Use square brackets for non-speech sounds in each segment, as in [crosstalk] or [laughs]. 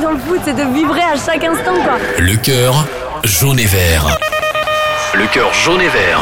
dans le foot, c'est de vibrer à chaque instant, quoi. Le cœur jaune et vert. Le cœur jaune et vert.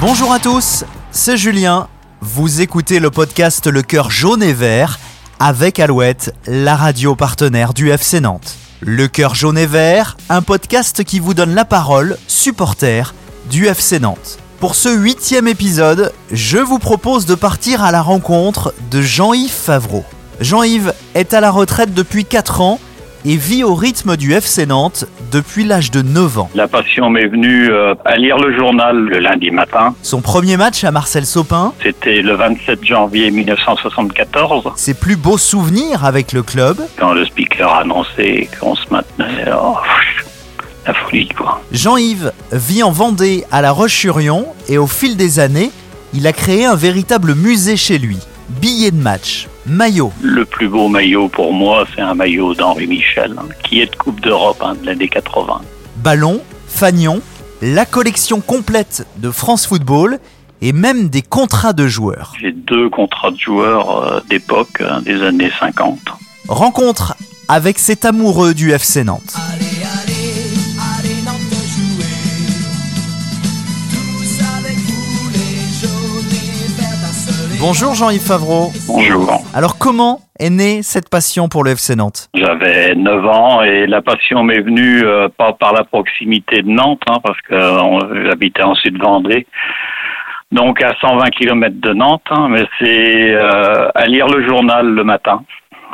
Bonjour à tous, c'est Julien. Vous écoutez le podcast Le cœur jaune et vert avec Alouette, la radio partenaire du FC Nantes. Le cœur jaune et vert, un podcast qui vous donne la parole, supporter du FC Nantes. Pour ce huitième épisode, je vous propose de partir à la rencontre de Jean-Yves Favreau. Jean-Yves est à la retraite depuis 4 ans et vit au rythme du FC Nantes depuis l'âge de 9 ans. La passion m'est venue euh, à lire le journal le lundi matin. Son premier match à Marcel Sopin, C'était le 27 janvier 1974, ses plus beaux souvenirs avec le club, quand le speaker a annoncé qu'on se maintenait. Oh, la folie, quoi. Jean-Yves vit en Vendée à La Roche-sur-Yon et au fil des années, il a créé un véritable musée chez lui. Billets de match, maillots, Le plus beau maillot pour moi, c'est un maillot d'Henri Michel, hein, qui est de Coupe d'Europe hein, de l'année 80. ballons, fanions, la collection complète de France Football et même des contrats de joueurs. J'ai deux contrats de joueurs euh, d'époque, hein, des années 50. Rencontre avec cet amoureux du FC Nantes. Bonjour Jean-Yves Favreau. Bonjour. Alors comment est née cette passion pour le FC Nantes? J'avais 9 ans et la passion m'est venue euh, pas par la proximité de Nantes, hein, parce que euh, j'habitais en Sud-Vendée, donc à 120 km de Nantes, hein, mais c'est euh, à lire le journal le matin,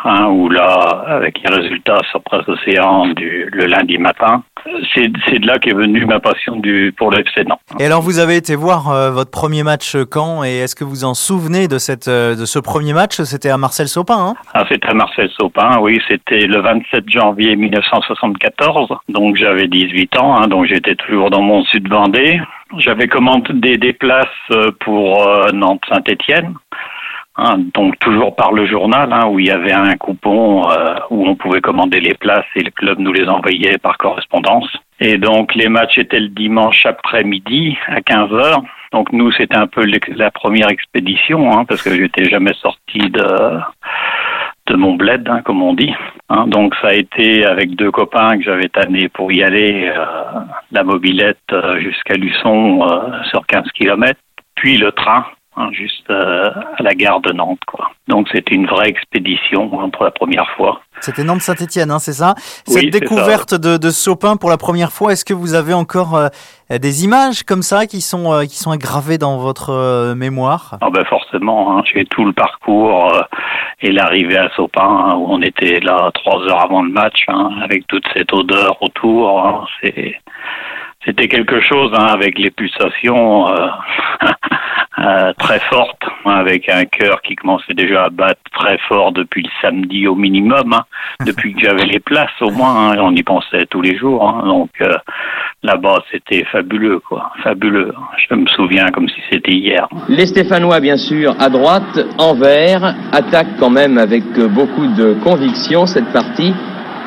hein, où là, avec les résultats sur Presse Océan du, le lundi matin, c'est de là qu'est venue ma passion du, pour le FC Nantes. Et alors vous avez été voir euh, votre premier match euh, quand? Et est-ce que vous en souvenez de, cette, euh, de ce premier match? C'était à Marcel Sopin, hein? Ah, c'était à Marcel Sopin, oui, c'était le 27 janvier 1974, donc j'avais 18 ans, hein, donc j'étais toujours dans mon sud-Vendée. J'avais commandé des places pour euh, Nantes-Saint-Étienne, hein, donc toujours par le journal, hein, où il y avait un coupon euh, où on pouvait commander les places et le club nous les envoyait par correspondance. Et donc les matchs étaient le dimanche après-midi à 15 heures. Donc nous, c'était un peu la première expédition, hein, parce que j'étais jamais sorti de de mon bled, hein, comme on dit. Hein, donc ça a été avec deux copains que j'avais tanné pour y aller, euh, la mobilette euh, jusqu'à Luçon sur 15 km, puis le train hein, juste euh, à la gare de Nantes. Quoi. Donc c'était une vraie expédition hein, pour la première fois. C'était Nantes-Saint-Etienne, hein, c'est ça? Cette découverte de, de Sopin pour la première fois, est-ce que vous avez encore euh, des images comme ça qui sont, euh, qui sont aggravées dans votre mémoire? Ah ben forcément, hein, j'ai tout le parcours et l'arrivée à Sopin, où on était là trois heures avant le match, hein, avec toute cette odeur autour. c'est c'était quelque chose hein, avec les pulsations euh, [laughs] euh, très fortes, hein, avec un cœur qui commençait déjà à battre très fort depuis le samedi au minimum, hein, [laughs] depuis que j'avais les places au moins. hein, on y pensait tous les jours. hein, donc euh, là-bas, c'était fabuleux, quoi, fabuleux. Je me souviens comme si c'était hier. Les Stéphanois, bien sûr, à droite, en vert, attaquent quand même avec euh, beaucoup de conviction cette partie.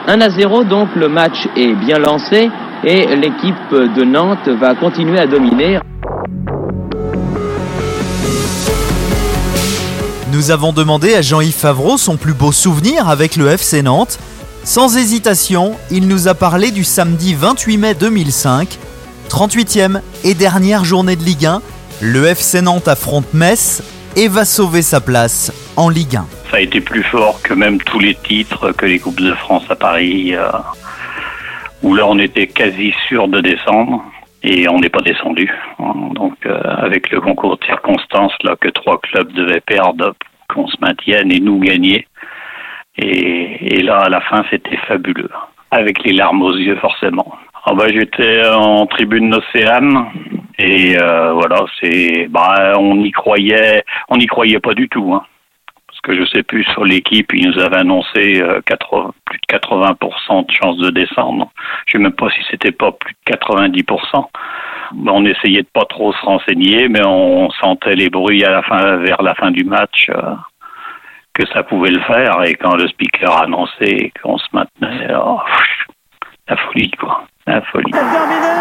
1 à 0, donc le match est bien lancé et l'équipe de Nantes va continuer à dominer. Nous avons demandé à Jean-Yves Favreau son plus beau souvenir avec le FC Nantes. Sans hésitation, il nous a parlé du samedi 28 mai 2005, 38e et dernière journée de Ligue 1. Le FC Nantes affronte Metz et va sauver sa place en Ligue 1. Ça a été plus fort que même tous les titres que les Coupes de France à Paris, euh, où là on était quasi sûr de descendre et on n'est pas descendu. Donc euh, avec le concours de circonstances là que trois clubs devaient perdre, qu'on se maintienne et nous gagner. Et, là à la fin c'était fabuleux, avec les larmes aux yeux forcément. Ah bah, j'étais en tribune d'Océane et euh, voilà c'est bah on croyait n'y croyait pas du tout hein que je sais plus sur l'équipe, ils nous avaient annoncé euh, 80 plus de 80% de chances de descendre. Je sais même pas si c'était pas plus de 90%. Ben, on essayait de pas trop se renseigner, mais on sentait les bruits à la fin, vers la fin du match, euh, que ça pouvait le faire. Et quand le speaker a annoncé qu'on se maintenait, oh, la folie quoi, la folie. Terminé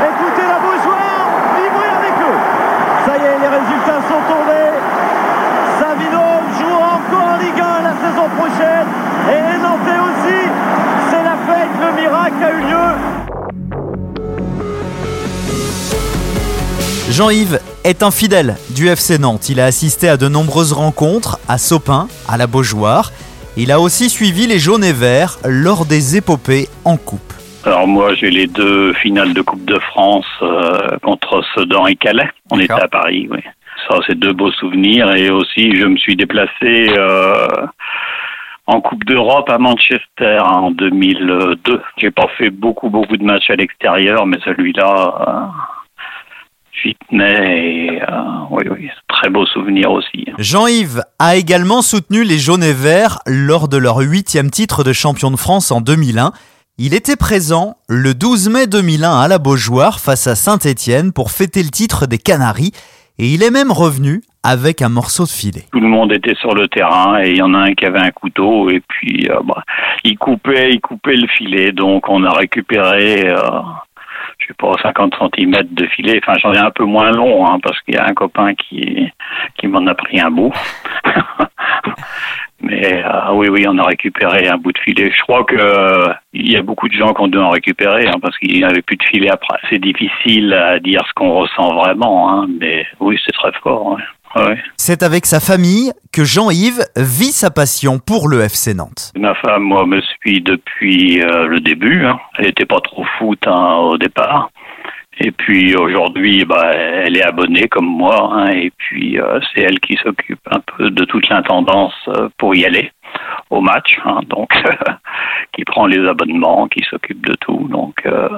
Écoutez la bougeoire Vibrez avec eux Ça y est, les résultats sont tombés Jean-Yves est un fidèle du FC Nantes. Il a assisté à de nombreuses rencontres à Sopin, à la Beaujoire. Il a aussi suivi les jaunes et verts lors des épopées en coupe. Alors moi, j'ai les deux finales de Coupe de France euh, contre Sedan et Calais. On était à Paris, oui. Ça, c'est deux beaux souvenirs. Et aussi, je me suis déplacé euh, en Coupe d'Europe à Manchester en 2002. J'ai pas fait beaucoup, beaucoup de matchs à l'extérieur, mais celui-là, euh, Et, euh, oui, oui, très beau souvenir aussi. Jean-Yves a également soutenu les jaunes et verts lors de leur huitième titre de champion de France en 2001. Il était présent le 12 mai 2001 à la Beaujoire face à Saint-Étienne pour fêter le titre des Canaries et il est même revenu avec un morceau de filet. tout le monde était sur le terrain et il y en a un qui avait un couteau et puis euh, bah, il coupait, il coupait le filet. Donc on a récupéré, euh, je sais pas, 50 cm de filet. Enfin, j'en ai un peu moins long hein, parce qu'il y a un copain qui qui m'en a pris un bout. [laughs] Mais euh, oui, oui, on a récupéré un bout de filet. Je crois que euh, il y a beaucoup de gens qui ont dû en récupérer hein, parce qu'il n'y avait plus de filet après. C'est difficile à dire ce qu'on ressent vraiment, hein, mais oui, c'est très fort. ouais. Ouais. C'est avec sa famille que Jean-Yves vit sa passion pour le FC Nantes. Ma femme, moi, me suit depuis euh, le début. hein. Elle n'était pas trop foot hein, au départ. Et puis aujourd'hui, bah, elle est abonnée comme moi. hein, et puis euh, c'est elle qui s'occupe un peu de toute l'intendance euh, pour y aller au match. hein. donc, [laughs] qui prend les abonnements, qui s'occupe de tout. Donc, euh,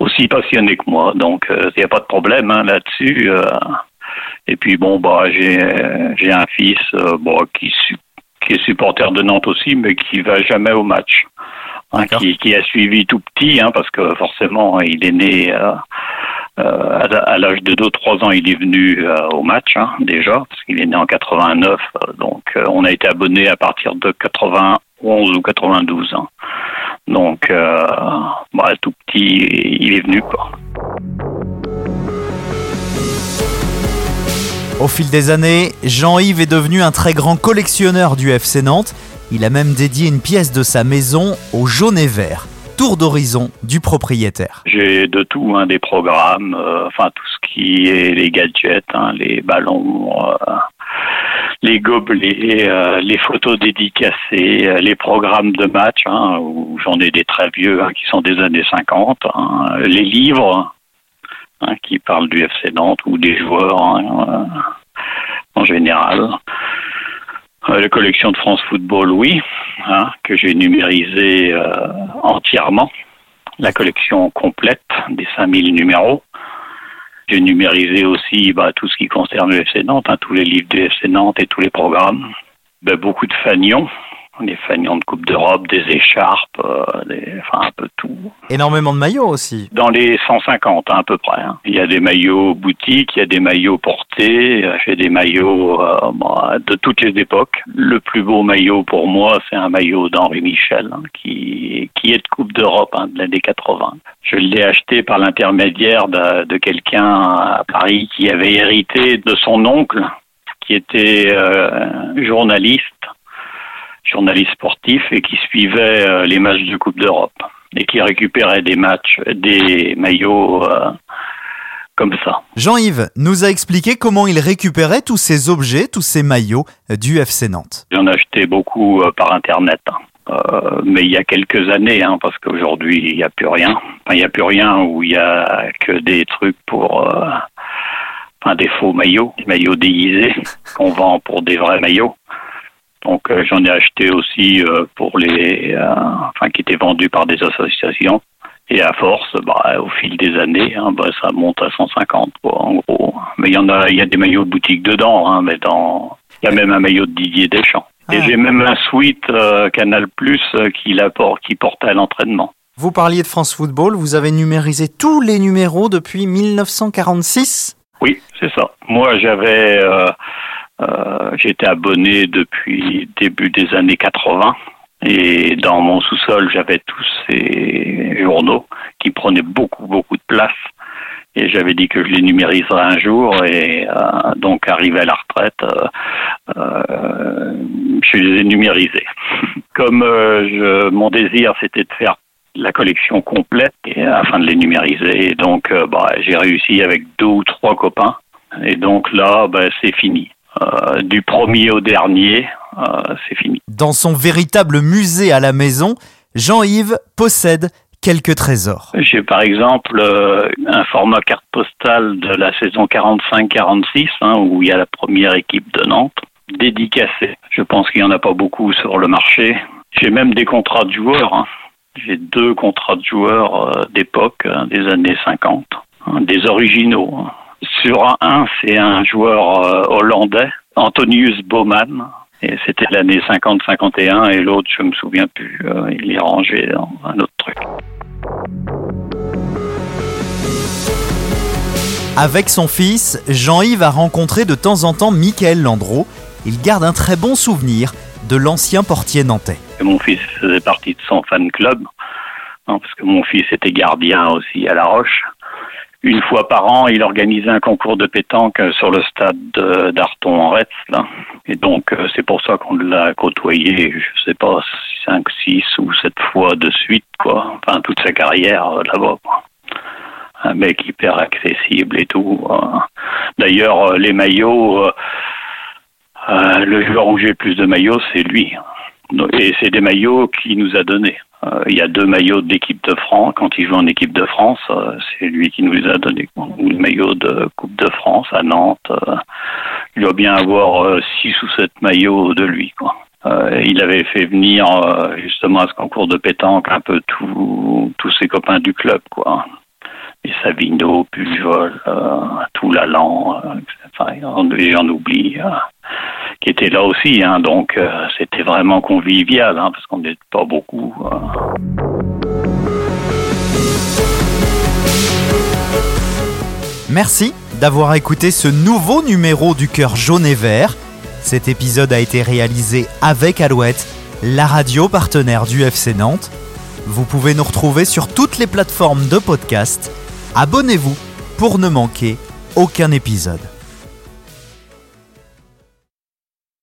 aussi passionnée que moi. Donc, il n'y a pas de problème hein, là-dessus. Euh. et puis bon, bah, j'ai j'ai un fils euh, bon, qui qui est supporter de Nantes aussi, mais qui va jamais au match. Hein, qui, qui a suivi tout petit, hein, parce que forcément, il est né euh, euh, à, l'âge de 2-3 ans, il est venu euh, au match hein, déjà, parce qu'il est né en 89. euh, donc, euh, on a été abonné à partir de 91 ou 92 ans. Donc, euh, bah, tout petit, il est venu. Quoi. Au fil des années, Jean-Yves est devenu un très grand collectionneur du FC Nantes. Il a même dédié une pièce de sa maison au jaune et vert, tour d'horizon du propriétaire. J'ai de tout, hein, des programmes, euh, enfin tout ce qui est les gadgets, hein, les ballons, euh, les gobelets, euh, les photos dédicacées, les programmes de match, hein, j'en ai des très vieux hein, qui sont des années 50, hein, les livres hein, qui parlent du FC Nantes ou des joueurs hein, euh, en général. Euh, la collection de France Football, oui, hein, que j'ai numérisée euh, entièrement la collection complète des 5000 numéros. J'ai numérisé aussi bah, tout ce qui concerne le FC Nantes, tous les livres du FC Nantes et tous les programmes. Ben, beaucoup de fanions, des fanions de Coupe d'Europe, des écharpes, euh, des- enfin un peu tout. Énormément de maillots aussi. Dans les 150 hein, à peu près. hein. Il y a des maillots boutiques, il y a des maillots portés, euh, j'ai des maillots euh, de toutes les époques. Le plus beau maillot pour moi, c'est un maillot d'Henri Michel, hein, qui, qui est de Coupe d'Europe de l'année 80. Je l'ai acheté par l'intermédiaire de, de quelqu'un à Paris qui avait hérité de son oncle, qui était euh, journaliste, journaliste sportif et qui suivait euh, les matchs de Coupe d'Europe et qui récupérait des matchs, des maillots euh, comme ça. Jean-Yves nous a expliqué comment il récupérait tous ces objets, tous ces maillots euh, du FC Nantes. J'en ai acheté beaucoup euh, par Internet. hein. Euh, mais il y a quelques années, hein, parce qu'aujourd'hui, il n'y a plus rien. Enfin, il n'y a plus rien où il y a que des trucs pour... enfin, des faux maillots, des maillots déguisés qu'on vend pour des vrais maillots. Donc, euh, j'en ai acheté aussi euh, pour les... euh, enfin, qui étaient vendus par des associations. Et à force, bah, au fil des années, hein, bah, ça monte à 150, quoi, en gros. Mais il y en a, il y a des maillots de boutique dedans, hein, mais dans, il y a même un maillot de Didier Deschamps. Et Ah. j'ai même un suite euh, Canal Plus euh, qui, porte, qui portait à l'entraînement. Vous parliez de France Football, vous avez numérisé tous les numéros depuis 1946 Oui, c'est ça. Moi, j'avais, euh, j'étais abonné depuis début des années 80. Et dans mon sous-sol, j'avais tous ces journaux qui prenaient beaucoup, beaucoup de place. Et j'avais dit que je les numériserais un jour. Et euh, donc, arrivé à la retraite, euh, euh, je les ai numérisés. [laughs] Comme euh, je, mon désir, c'était de faire la collection complète afin de les numériser. Et donc, euh, bah, j'ai réussi avec deux ou trois copains. Et donc là, bah, c'est fini. Euh, du premier au dernier, euh, c'est fini. Dans son véritable musée à la maison, Jean-Yves possède quelques trésors. J'ai par exemple euh, un format carte postale de la saison 45-46, hein, où il y a la première équipe de Nantes, dédicacée. Je pense qu'il n'y en a pas beaucoup sur le marché. J'ai même des contrats de joueurs. hein. J'ai deux contrats de joueurs d'époque, hein, des années 50, hein, des originaux. Sur un, c'est un joueur euh, hollandais, Antonius Baumann, et c'était l'année 50-51, et l'autre, je me souviens plus, euh, il est rangé dans un autre truc. Avec son fils, Jean-Yves a rencontré de temps en temps Michael Landreau. Il garde un très bon souvenir de l'ancien portier nantais. Mon fils faisait partie de son fan club, hein, parce que mon fils était gardien aussi à La Roche. Une fois par an, il organisait un concours de pétanque sur le stade de- d'Arton en Retz. Là. Et donc, euh, c'est pour ça qu'on l'a côtoyé, je sais pas, 5, 6 ou 7 fois de suite, quoi. Enfin, toute sa carrière euh, là-bas. Un mec hyper accessible et tout. euh. D'ailleurs, euh, les maillots, euh, euh, le joueur où j'ai plus de maillots, c'est lui. Et c'est des maillots qu'il nous a donnés. Euh, il y a deux maillots d'équipe de France. Quand il joue en équipe de France, euh, c'est lui qui nous les a donnés. le maillot de Coupe de France à Nantes. euh, il doit bien avoir six ou sept maillots de lui. Quoi. Il avait fait venir justement à ce concours de pétanque un peu tous ses copains du club. quoi. Et Savino, Pujol, euh, Toulalan, euh, enfin, j'en j'en oublie. Qui était là aussi, hein, donc euh, c'était vraiment convivial, hein, parce qu'on n'était pas beaucoup. euh. Merci d'avoir écouté ce nouveau numéro du cœur jaune et vert. Cet épisode a été réalisé avec Alouette, la radio partenaire du FC Nantes. Vous pouvez nous retrouver sur toutes les plateformes de podcast. Abonnez-vous pour ne manquer aucun épisode.